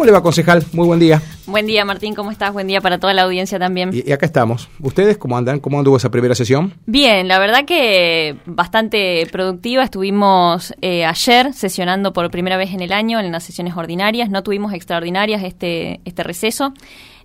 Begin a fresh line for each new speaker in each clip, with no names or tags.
¿Cómo le va, concejal? Muy buen día.
Buen día, Martín, ¿cómo estás? Buen día para toda la audiencia también.
Y, acá estamos. ¿Ustedes cómo andan? ¿Cómo anduvo esa primera sesión?
Bien, la verdad que bastante productiva. Estuvimos eh, ayer sesionando por primera vez en el año en las sesiones ordinarias. No tuvimos extraordinarias este, este receso.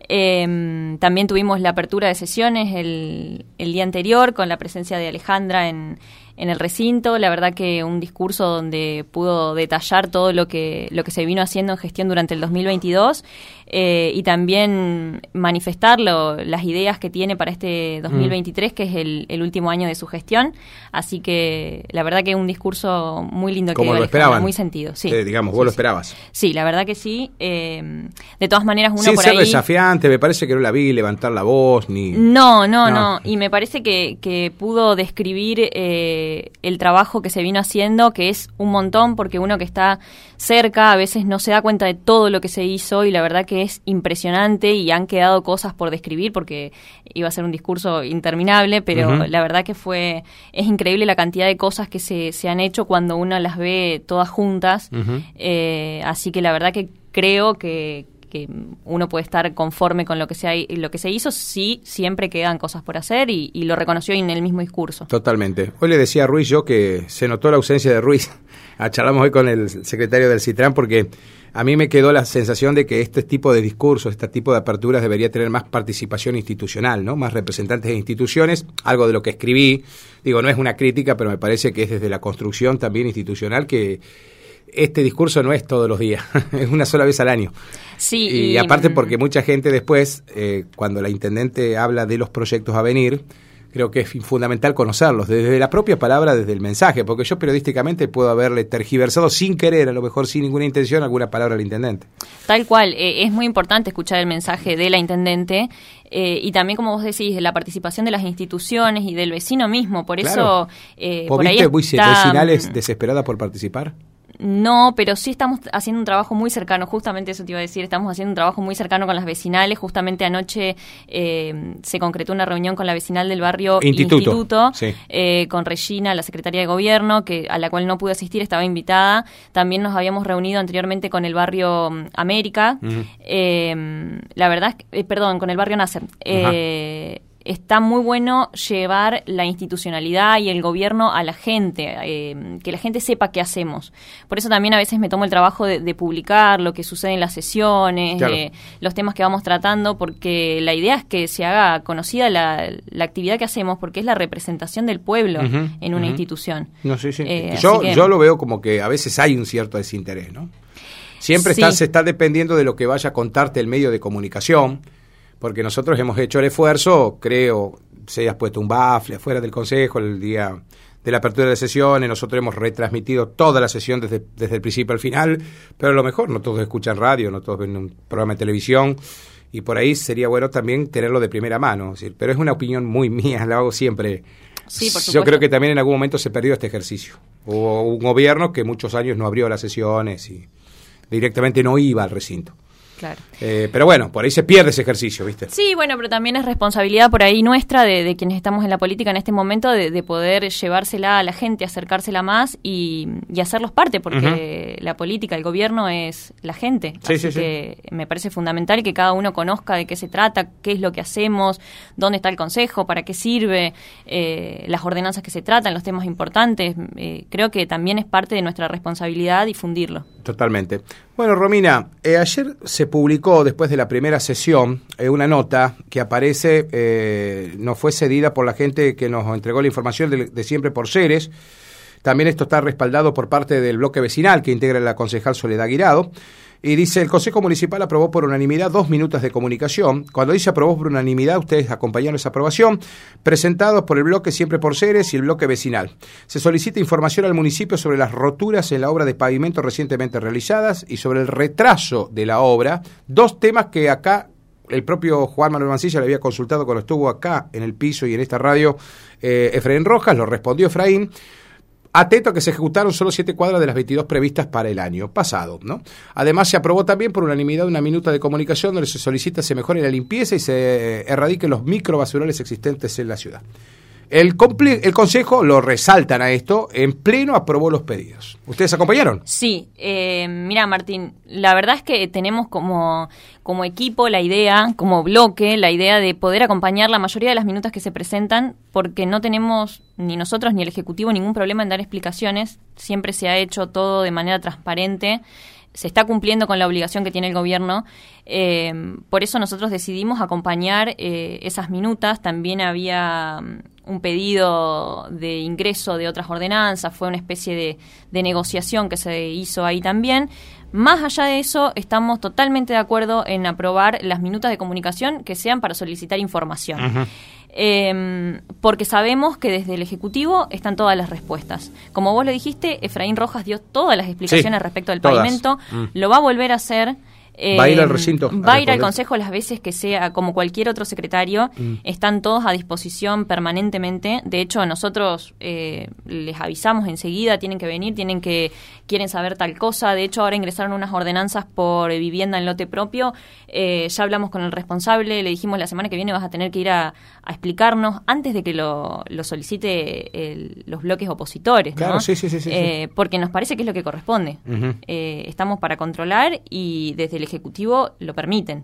Em, también tuvimos la apertura de sesiones el, el día anterior con la presencia de Alejandra en en el recinto. La verdad que un discurso donde pudo detallar todo lo que, lo que se vino haciendo en gestión durante el 2022 eh, y también manifestar las ideas que tiene para este 2023, que es el, último año de su gestión. Así que la verdad que un discurso muy lindo
Como
que
lo esperaban.
muy sentido. Sí.
Eh, digamos, vos lo esperabas.
Sí, la verdad que sí. Eh, de todas maneras, uno
Sin
por
ser
ahí...
desafiante, me parece que no la vi levantar la voz ni...
No, no, no. Y me parece que, que pudo describir el trabajo que se vino haciendo, que es un montón, porque uno que está cerca a veces no se da cuenta de todo lo que se hizo y la verdad que es impresionante y han quedado cosas por describir porque iba a ser un discurso interminable, pero la verdad que fue, es increíble la cantidad de cosas que se, se han hecho cuando uno las ve todas juntas. Eh, así que la verdad que creo que, que uno puede estar conforme con lo que se, lo que se hizo, sí, siempre quedan cosas por hacer y, lo reconoció en el mismo discurso.
Totalmente. Hoy le decía a Ruiz yo que se notó la ausencia de Ruiz. Charlamos hoy con el secretario del CITRAN porque a mí me quedó la sensación de que este tipo de discursos, este tipo de aperturas debería tener más participación institucional, ¿no? Más representantes de instituciones, algo de lo que escribí. Digo, no es una crítica, pero me parece que es desde la construcción también institucional que este discurso no es todos los días, es una sola vez al año.
Sí,
y, aparte porque mucha gente después, eh, cuando la intendente habla de los proyectos a venir, creo que es fundamental conocerlos, desde la propia palabra, desde el mensaje, porque yo periodísticamente puedo haberle tergiversado sin querer, a lo mejor sin ninguna intención, alguna palabra al intendente.
Tal cual, eh, es muy importante escuchar el mensaje de la intendente eh, y también, como vos decís, de la participación de las instituciones y del vecino mismo, por eso...
por ahí está, vecinales mm, desesperada por participar?
No, pero sí estamos haciendo un trabajo muy cercano, justamente eso te iba a decir, estamos haciendo un trabajo muy cercano con las vecinales, justamente anoche eh, se concretó una reunión con la vecinal del barrio
Instituto,
eh, con Regina, la secretaria de gobierno, que a la cual no pude asistir, estaba invitada, también nos habíamos reunido anteriormente con el barrio mm, América, eh, la verdad, perdón, con el barrio Nasser está muy bueno llevar la institucionalidad y el gobierno a la gente, eh, que la gente sepa qué hacemos. Por eso también a veces me tomo el trabajo de, publicar lo que sucede en las sesiones, eh, los temas que vamos tratando, porque la idea es que se haga conocida la, actividad que hacemos, porque es la representación del pueblo en una institución.
No, sí, sí. Eh, yo, yo lo veo como que a veces hay un cierto desinterés, ¿no? Siempre se está dependiendo de lo que vaya a contarte el medio de comunicación porque nosotros hemos hecho el esfuerzo, creo, se hayas puesto un bafle afuera del Consejo el día de la apertura de sesiones, nosotros hemos retransmitido toda la sesión desde, desde el principio al final, pero a lo mejor no todos escuchan radio, no todos ven un programa de televisión, y por ahí sería bueno también tenerlo de primera mano, pero es una opinión muy mía, la hago siempre. Yo creo que también en algún momento se perdió este ejercicio. Hubo un gobierno que muchos años no abrió las sesiones y directamente no iba al recinto.
Claro.
Eh, pero bueno, por ahí se pierde ese ejercicio, ¿viste?
Sí, bueno, pero también es responsabilidad por ahí nuestra de, quienes estamos en la política en este momento de, poder llevársela a la gente, acercársela más y, hacerlos parte, porque la política, el gobierno es la gente.
Sí, Así
que me parece fundamental que cada uno conozca de qué se trata, qué es lo que hacemos, dónde está el consejo, para qué sirve, eh, las ordenanzas que se tratan, los temas importantes. Eh, creo que también es parte de nuestra responsabilidad difundirlo.
Totalmente. Bueno, Romina, ayer se publicó después de la primera sesión eh, una nota que aparece, eh, nos fue cedida por la gente que nos entregó la información de, siempre por seres. También esto está respaldado por parte del bloque vecinal que integra la concejal Soledad Guirado. Y dice, el Consejo Municipal aprobó por unanimidad dos minutos de comunicación. Cuando dice aprobó por unanimidad, ustedes acompañaron esa aprobación, presentados por el bloque Siempre por Ceres y el bloque vecinal. Se solicita información al municipio sobre las roturas en la obra de pavimento recientemente realizadas y sobre el retraso de la obra. Dos temas que acá el propio Juan Manuel Mancilla le había consultado cuando estuvo acá en el piso y en esta radio eh, Efraín Rojas, lo respondió Efraín. Atento a que se ejecutaron solo siete cuadras de las 22 previstas para el año pasado. ¿no? Además, se aprobó también por unanimidad una minuta de comunicación donde se solicita se mejore la limpieza y se erradiquen los microbasurales existentes en la ciudad. El, el Consejo, lo resaltan a esto, en pleno aprobó los pedidos. ¿Ustedes acompañaron?
Sí, eh, mira Martín, la verdad es que tenemos como, como equipo la idea, como bloque, la idea de poder acompañar la mayoría de las minutas que se presentan, porque no tenemos ni nosotros ni el Ejecutivo ningún problema en dar explicaciones, siempre se ha hecho todo de manera transparente se está cumpliendo con la obligación que tiene el gobierno. Eh, por eso nosotros decidimos acompañar eh, esas minutas. También había un pedido de ingreso de otras ordenanzas, fue una especie de, de, negociación que se hizo ahí también. Más allá de eso, estamos totalmente de acuerdo en aprobar las minutas de comunicación que sean para solicitar información eh, porque sabemos que desde el Ejecutivo están todas las respuestas. Como vos lo dijiste, Efraín Rojas dio todas las explicaciones respecto al pavimento, mm. lo va a volver a hacer
va a ir al recinto.
Va a ir al consejo las veces que sea, como cualquier otro secretario. Mm. Están todos a disposición permanentemente. De hecho, nosotros eh, les avisamos enseguida, tienen que venir, tienen que, quieren saber tal cosa. De hecho, ahora ingresaron unas ordenanzas por vivienda en lote propio. Eh, ya hablamos con el responsable, le dijimos la semana que viene vas a tener que ir a, explicarnos antes de que lo, solicite los bloques opositores.
Claro, sí, sí, sí,
eh, porque nos parece que es lo que corresponde. estamos para controlar y desde el Ejecutivo lo permiten.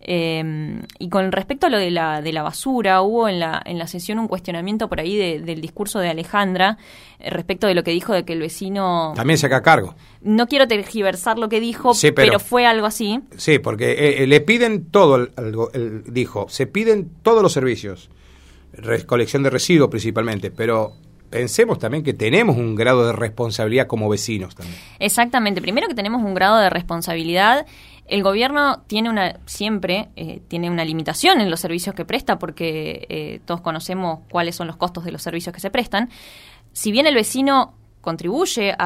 Eh, y con respecto a lo de la, de la basura, hubo en la, en la sesión un cuestionamiento por ahí del discurso de Alejandra eh, respecto de lo que dijo de que el vecino...
También se haga cargo.
No quiero tergiversar lo que dijo, pero, fue algo así.
Sí, porque eh, le piden todo, dijo, se piden todos los servicios, recolección de residuos principalmente, pero pensemos también que tenemos un grado de responsabilidad como vecinos también.
Exactamente, primero que tenemos un grado de responsabilidad. El gobierno tiene una siempre eh, tiene una limitación en los servicios que presta porque eh, todos conocemos cuáles son los costos de los servicios que se prestan. Si bien el vecino contribuye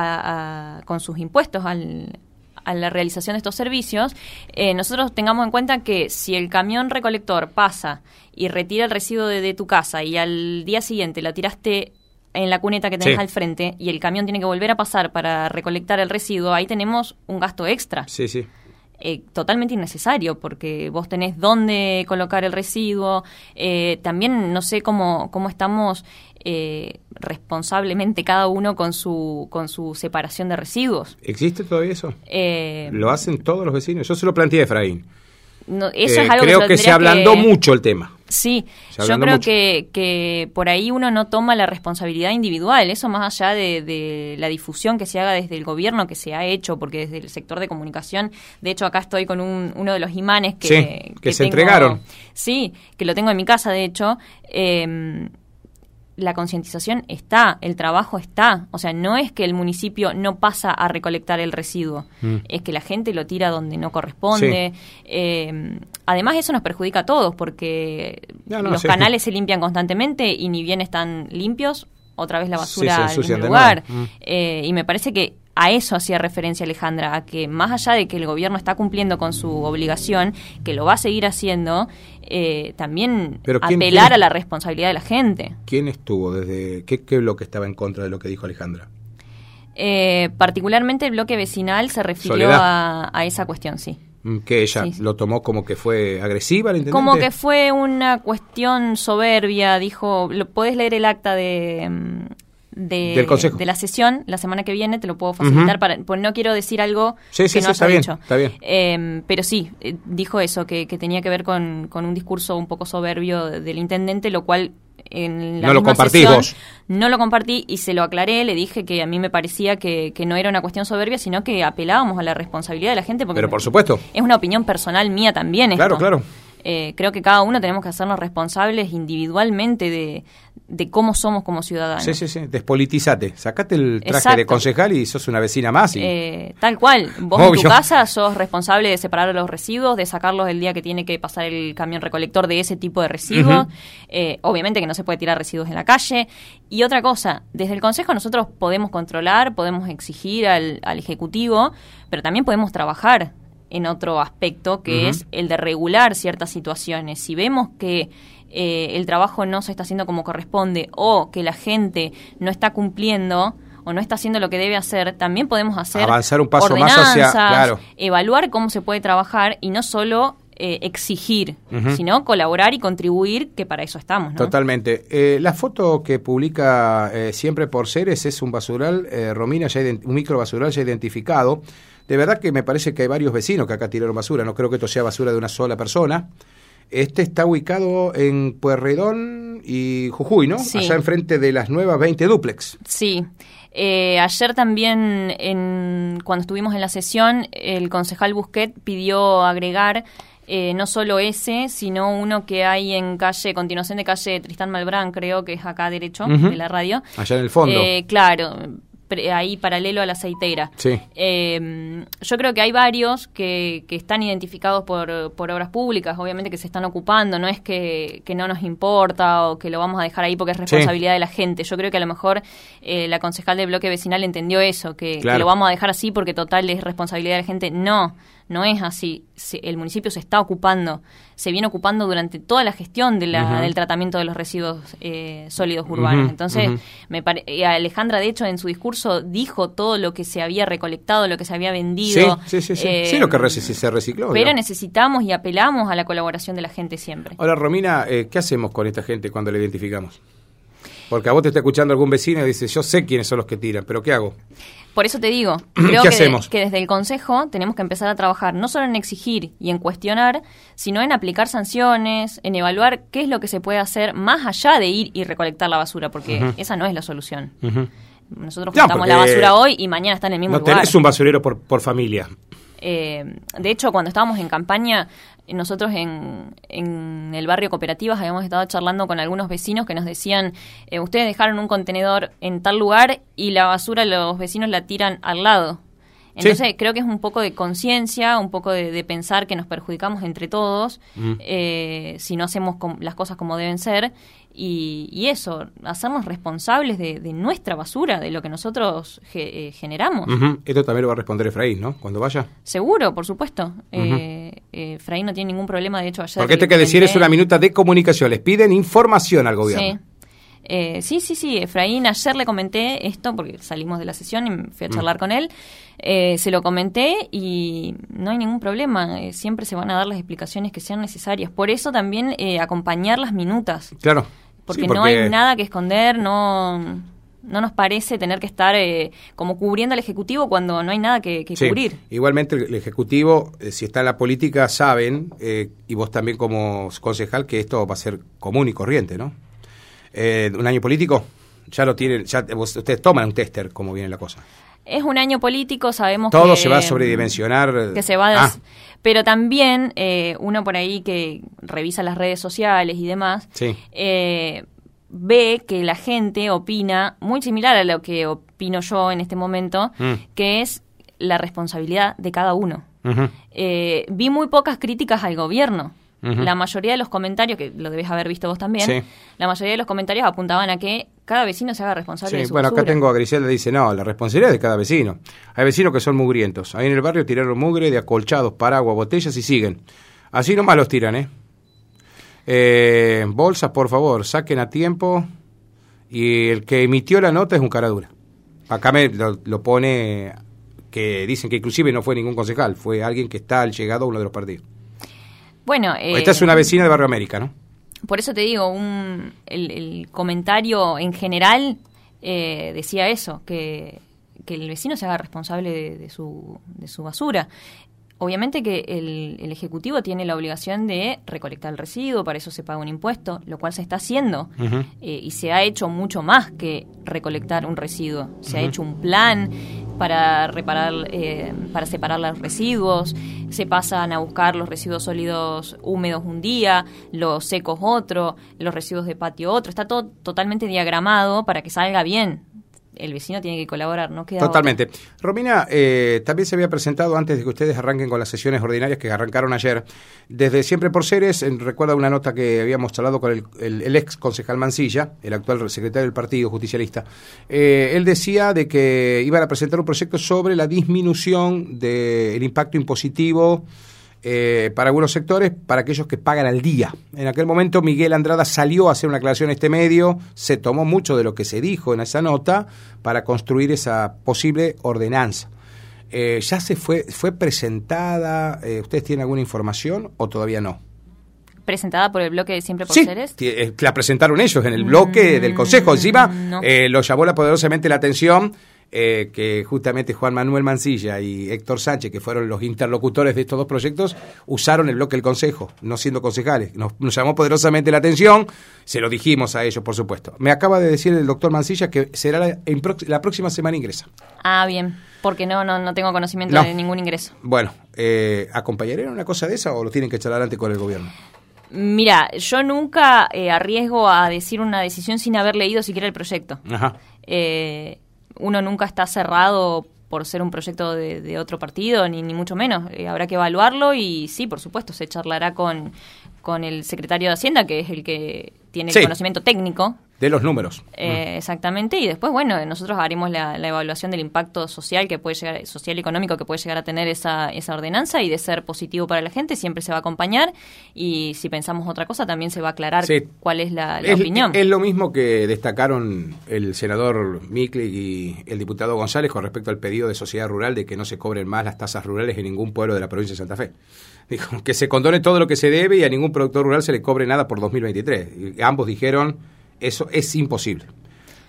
con sus impuestos al, a la realización de estos servicios, eh, nosotros tengamos en cuenta que si el camión recolector pasa y retira el residuo de, tu casa y al día siguiente la tiraste en la cuneta que tenés al frente y el camión tiene que volver a pasar para recolectar el residuo, ahí tenemos un gasto extra.
Sí, sí.
Eh, totalmente innecesario porque vos tenés dónde colocar el residuo. Eh, también no sé cómo, cómo estamos eh, responsablemente cada uno con su, con su separación de residuos.
¿Existe todavía eso? lo hacen todos los vecinos. Yo se lo planteé a Efraín.
eso es algo
creo que, se ablandó mucho el tema.
Sí, yo creo que, que, por ahí uno no toma la responsabilidad individual, eso más allá de, la difusión que se haga desde el gobierno, que se ha hecho, porque desde el sector de comunicación, de hecho acá estoy con un, uno de los imanes
que, que, se entregaron.
Sí, que lo tengo en mi casa, de hecho. Eh, la concientización está, el trabajo está. O sea, no es que el municipio no pasa a recolectar el residuo, mm. es que la gente lo tira donde no corresponde. Eh, además, eso nos perjudica a todos porque los canales se limpian constantemente y ni bien están limpios, otra vez la basura en el lugar. Mm. Eh, y me parece que a eso hacía referencia Alejandra, a que más allá de que el gobierno está cumpliendo con su obligación, que lo va a seguir haciendo, eh, también apelar a la responsabilidad de la gente.
¿Quién estuvo desde qué, qué bloque estaba en contra de lo que dijo Alejandra?
Eh, particularmente el bloque vecinal se refirió a, esa cuestión, sí.
Mm, que ella lo tomó como que fue agresiva, ¿el
Como que fue una cuestión soberbia, dijo, lo, podés leer el acta de, de, de, la sesión la semana que viene, te lo puedo facilitar, para, pues no quiero decir algo que no está
dicho. Bien, está bien.
Em, pero sí, eh, dijo eso, que, tenía que ver con, con, un discurso un poco soberbio del intendente, lo cual en la
no lo compartí vos.
No lo compartí y se lo aclaré, le dije que a mí me parecía que, que, no era una cuestión soberbia, sino que apelábamos a la responsabilidad de la gente. Porque
Pero por supuesto.
Es una opinión personal mía también.
Claro, claro.
Eh, creo que cada uno tenemos que hacernos responsables individualmente de, de cómo somos como ciudadanos.
Sí, sí, sí, despolitizate, sacate el traje de concejal y sos una vecina más.
Eh, tal cual, vos en tu casa sos responsable de separar los residuos, de sacarlos el día que tiene que pasar el camión recolector de ese tipo de residuos. Eh, obviamente que no se puede tirar residuos en la calle. Y otra cosa, desde el Consejo nosotros podemos controlar, podemos exigir al, al Ejecutivo, pero también podemos trabajar en otro aspecto que es el de regular ciertas situaciones. Si vemos que eh, el trabajo no se está haciendo como corresponde o que la gente no está cumpliendo o no está haciendo lo que debe hacer, también podemos hacer
avanzar un paso más hacia
evaluar cómo se puede trabajar y no solo eh, exigir, sino colaborar y contribuir, que para eso estamos. ¿no?
Totalmente. Eh, la foto que publica eh, siempre por seres es un basural, Romina, ya un micro basural ya identificado. De verdad que me parece que hay varios vecinos que acá tiraron basura. No creo que esto sea basura de una sola persona. Este está ubicado en Puerredón y Jujuy, ¿no?
Sí.
Allá enfrente de las nuevas 20 duplex.
Sí. Eh, ayer también, en, cuando estuvimos en la sesión, el concejal Busquet pidió agregar eh, no solo ese, sino uno que hay en calle, continuación de calle Tristán Malbrán, creo que es acá derecho de la radio.
Allá en el fondo.
Eh, claro, ahí paralelo a la aceitera.
Sí.
Eh, yo creo que hay varios que, que están identificados por, por obras públicas, obviamente que se están ocupando, no es que, que no nos importa o que lo vamos a dejar ahí porque es responsabilidad de la gente. Yo creo que a lo mejor eh, la concejal del bloque vecinal entendió eso, que, que lo vamos a dejar así porque total es responsabilidad de la gente. No, no es así. Se- el municipio se está ocupando, se viene ocupando durante toda la gestión de la- del tratamiento de los residuos eh, sólidos urbanos. Entonces, me pare- Alejandra, de hecho, en su discurso dijo todo lo que se había recolectado, lo que se había vendido.
Sí, sí, sí. Sí,
Eh,
Sí, lo que se recicló.
Pero
¿no?
necesitamos y apelamos a la colaboración de la gente siempre.
Ahora, Romina, eh, ¿qué hacemos con esta gente cuando la identificamos? Porque a vos te está escuchando algún vecino y dice, yo sé quiénes son los que tiran, pero ¿qué hago?
Por eso te digo, creo
¿Qué
que, desde el Consejo tenemos que empezar a trabajar no solo en exigir y en cuestionar, sino en aplicar sanciones, en evaluar qué es lo que se puede hacer más allá de ir y recolectar la basura, porque esa no es la solución. Nosotros
No,
juntamos la basura hoy y mañana está en el mismo
No
lugar.
tenés un basurero por, por familia.
Eh, de hecho, cuando estábamos en campaña, nosotros en, en el barrio Cooperativas habíamos estado charlando con algunos vecinos que nos decían, eh, ustedes dejaron un contenedor en tal lugar y la basura los vecinos la tiran al lado. Entonces
Sí.
creo que es un poco de conciencia, un poco de, de pensar que nos perjudicamos entre todos
Mm.
eh, si no hacemos las cosas como deben ser y, y eso, hacernos responsables de, de nuestra basura, de lo que nosotros ge- eh, generamos.
Esto también lo va a responder Efraín, ¿no? Cuando vaya.
Seguro, por supuesto. eh, eh, Efraín no tiene ningún problema, de hecho ayer...
Porque
le
que decir es una minuta de comunicación. Les piden información al
Sí. Eh, sí, sí, sí, Efraín, ayer le comenté esto porque salimos de la sesión y fui a
Mm.
charlar con él. Eh, se lo comenté y no hay ningún problema. eh, siempre se van a dar las explicaciones que sean necesarias. Por eso también eh, acompañar las minutas.
Claro.
Porque,
Sí,
no hay nada que esconder, no, no nos parece tener que estar eh, como cubriendo al Ejecutivo cuando no hay nada que, que
Sí.
cubrir.
Igualmente el, Ejecutivo, si está en la política, saben, eh, y vos también como concejal, que esto va a ser común y corriente, ¿no? Eh, un año político, ya lo tienen, ya ustedes toman un tester, como viene la cosa.
Es un año político, sabemos
Todo
que...
se va a sobredimensionar.
que se va a
Ah,
des- pero también eh, uno por ahí que revisa las redes sociales y demás
Sí.
eh, ve que la gente opina muy similar a lo que opino yo en este momento
Mm.
que es la responsabilidad de cada uno. Eh, vi muy pocas críticas al gobierno La mayoría de los comentarios que lo debes haber visto vos también
Sí.
la mayoría de los comentarios apuntaban a que cada vecino se haga responsable de su
bueno, acá tengo a Griselda, dice, no, la responsabilidad es de cada vecino. Hay vecinos que son mugrientos. Ahí en el barrio tiraron mugre de acolchados, paraguas, botellas y siguen. Así nomás los tiran, ¿eh? Eh, bolsas, por favor, saquen a tiempo. Y el que emitió la nota es un cara dura. Acá me lo, lo pone que dicen que inclusive no fue ningún concejal, fue alguien que está al llegado a uno de los partidos.
Bueno eh,
Esta es una vecina de Barrio América, ¿no?
Por eso te digo, un, el, el comentario en general eh, decía eso, que, que el vecino se haga responsable de, de su, de su basura. Obviamente que el, el Ejecutivo tiene la obligación de recolectar el residuo, para eso se paga un impuesto, lo cual se está haciendo. Eh, y se ha hecho mucho más que recolectar un residuo. Se ha hecho un plan para reparar, eh, para separar los residuos. Se pasan a buscar los residuos sólidos húmedos un día, los secos otro, los residuos de patio otro. Está todo totalmente diagramado para que salga bien. El vecino tiene que colaborar, no queda otra.
Totalmente. Romina, eh, también se había presentado antes de que ustedes arranquen con las sesiones ordinarias que arrancaron ayer. Desde Siempre por Seres, en- recuerda una nota que habíamos charlado con el, el- el ex concejal Mancilla, el actual secretario del Partido Justicialista. Eh, él decía de que iban a presentar un proyecto sobre la disminución del impacto impositivo eh, para algunos sectores, para aquellos que pagan al día. En aquel momento Miguel Andrada salió a hacer una aclaración en este medio, se tomó mucho de lo que se dijo en esa nota para construir esa posible ordenanza. Eh, ¿Ya se fue, fue presentada? Eh, ¿Ustedes tienen alguna información o todavía no?
presentada por el bloque de Siempre por
sí,
Seres?
la presentaron ellos en el bloque
Mm,
del Consejo. Encima
no.
eh, lo llamó la poderosamente la atención eh, que justamente Juan Manuel Mancilla y Héctor Sánchez, que fueron los interlocutores de estos dos proyectos, usaron el bloque del Consejo, no siendo concejales. Nos, nos llamó poderosamente la atención, se lo dijimos a ellos, por supuesto. Me acaba de decir el doctor Mancilla que será la, en prox- la próxima semana ingresa.
Ah, bien, porque no, no, no tengo conocimiento
No.
de ningún ingreso.
Bueno, eh, ¿acompañarían una cosa de esa o lo tienen que charlar antes con el gobierno?
Mira, yo nunca eh, arriesgo a decir una decisión sin haber leído siquiera el proyecto.
Ajá.
Eh, uno nunca está cerrado por ser un proyecto de, de otro partido, ni, ni mucho menos. Eh, habrá que evaluarlo y sí, por supuesto, se charlará con, con el secretario de Hacienda, que es el que tiene
Sí.
el conocimiento técnico.
De los números.
eh, Exactamente, y después, bueno, nosotros haremos la, la evaluación del impacto social que puede llegar, social y económico que puede llegar a tener esa, esa ordenanza y de ser positivo para la gente, siempre se va a acompañar y si pensamos otra cosa también se va a aclarar
Sí.
cuál es la, la
es,
opinión.
es lo mismo que destacaron el senador Micli y el diputado González con respecto al pedido de sociedad rural de que no se cobren más las tasas rurales en ningún pueblo de la provincia de Santa Fe. Dijo que se condone todo lo que se debe y a ningún productor rural se le cobre nada por 2023. Y ambos dijeron eso es imposible.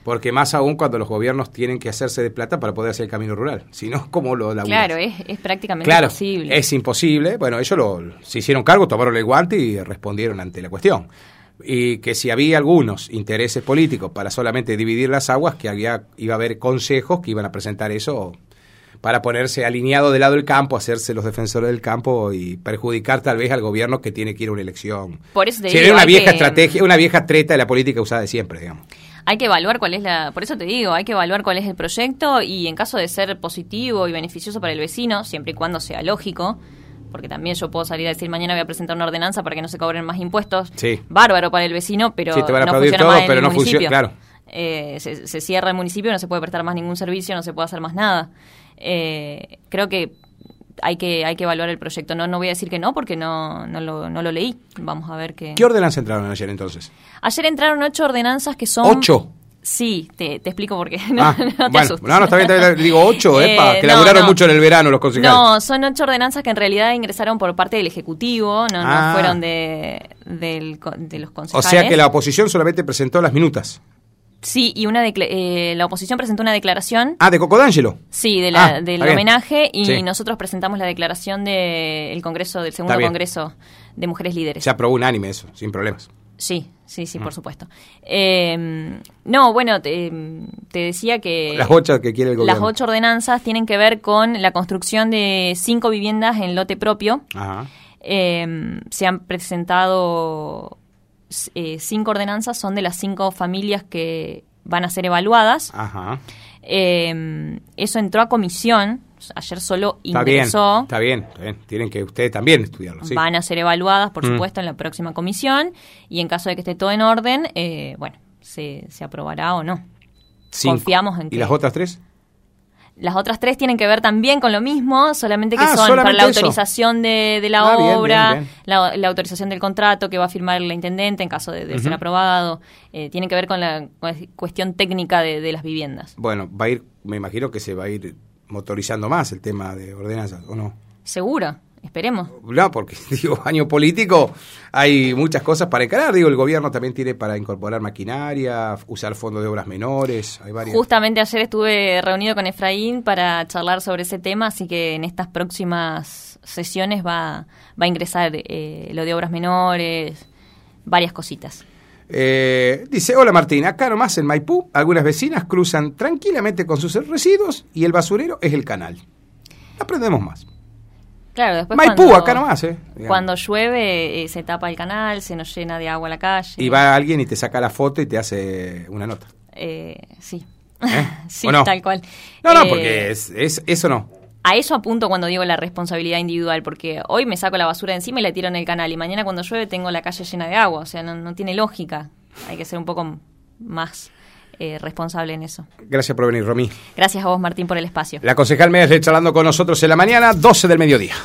Porque más aún cuando los gobiernos tienen que hacerse de plata para poder hacer el camino rural. Si no, ¿cómo lo laburas?
Claro, es, es prácticamente
Claro,
imposible.
es imposible. Bueno, ellos lo, se hicieron cargo, tomaron el guante y respondieron ante la cuestión. Y que si había algunos intereses políticos para solamente dividir las aguas, que había, iba a haber consejos que iban a presentar eso para ponerse alineado del lado del campo, hacerse los defensores del campo y perjudicar tal vez al gobierno que tiene que ir a una elección.
Por eso te
Sería
digo,
una vieja
que-
estrategia, una vieja treta de la política usada de siempre, digamos.
Hay que evaluar cuál es la, por eso te digo, hay que evaluar cuál es el proyecto y en caso de ser positivo y beneficioso para el vecino, siempre y cuando sea lógico, porque también yo puedo salir a decir mañana voy a presentar una ordenanza para que no se cobren más impuestos.
Sí.
Bárbaro para el vecino, pero
Sí, te van a
no funciona
todo,
más en
pero
el
no funciona-
municipio.
claro.
Eh, se, se cierra el municipio, no se puede prestar más ningún servicio, no se puede hacer más nada. Eh, creo que hay que hay que evaluar el proyecto. No no voy a decir que no porque no no lo, no lo leí. Vamos a ver qué.
¿Qué ordenanza entraron ayer entonces?
Ayer entraron ocho ordenanzas que son
¿Ocho?
Sí, te, te explico por qué. No,
Ah,
no te
bueno,
asustes.
no, no, está bien, está bien, digo ocho,
Eh,
epa, que
no,
laburaron mucho en el verano los concejales.
No, son ocho ordenanzas que en realidad ingresaron por parte del Ejecutivo, no, no
Ah.
fueron de, del de los
o
concejales.
sea que la oposición solamente presentó las minutas.
Sí, y una eh, la oposición presentó una declaración.
Ah, de Cocodangelo.
Sí, de la,
Ah,
del homenaje y
Sí.
nosotros presentamos la declaración del Congreso, del segundo. Congreso de Mujeres Líderes.
Se aprobó unánime eso, sin problemas.
Sí, sí,
Mm.
sí, por supuesto. Eh, no, bueno, te, te decía que...
Las ocho que quiere el
Las
gobierno.
ocho ordenanzas tienen que ver con la construcción de cinco viviendas en lote propio.
Ajá.
Eh, se han presentado eh, cinco ordenanzas, son de las cinco familias que van a ser evaluadas.
Ajá.
Eh, eso entró a comisión, ayer solo ingresó.
está bien, está bien. Tienen que ustedes también estudiarlo, sí.
Van a ser evaluadas, por
Mm.
supuesto, en la próxima comisión y en caso de que esté todo en orden, eh, bueno, se, se aprobará o no.
Cinco.
confiamos en
¿Y
que-
las otras tres?
Las otras tres tienen que ver también con lo mismo, solamente que
Ah,
son para la autorización de, de la
Ah,
obra,
bien, bien.
La, la autorización del contrato que va a firmar la intendente en caso de, de ser aprobado. Eh, tiene que ver con la cu- cuestión técnica de, de las viviendas.
Bueno, va a ir, me imagino que se va a ir motorizando más el tema de ordenanzas, ¿o no?
Seguro, esperemos.
No, porque digo, año político hay muchas cosas para encarar. Digo, el gobierno también tiene para incorporar maquinaria, usar fondos de obras menores, hay varias.
Justamente ayer estuve reunido con Efraín para charlar sobre ese tema, así que en estas próximas sesiones va, va a ingresar eh, lo de obras menores, varias cositas.
Eh, dice, hola Martín, acá nomás en Maipú, algunas vecinas cruzan tranquilamente con sus residuos y el basurero es el canal. Aprendemos más.
Claro, después
Maipú,
cuando,
acá nomás, ¿eh? Digamos.
Cuando llueve eh, se tapa el canal, se nos llena de agua la calle.
Y va alguien y te saca la foto y te hace una nota.
Eh, sí.
¿Eh?
sí,
¿O no?
tal cual.
No, no,
Eh,
porque es, es- eso no.
A eso apunto cuando digo la responsabilidad individual, porque hoy me saco la basura de encima y la tiro en el canal, y mañana cuando llueve tengo la calle llena de agua. O sea, no, no tiene lógica. Hay que ser un poco más eh, responsable en eso.
Gracias por venir, Romy.
Gracias a vos, Martín, por el espacio.
La concejal Méndez charlando con nosotros en la mañana, 12 del mediodía.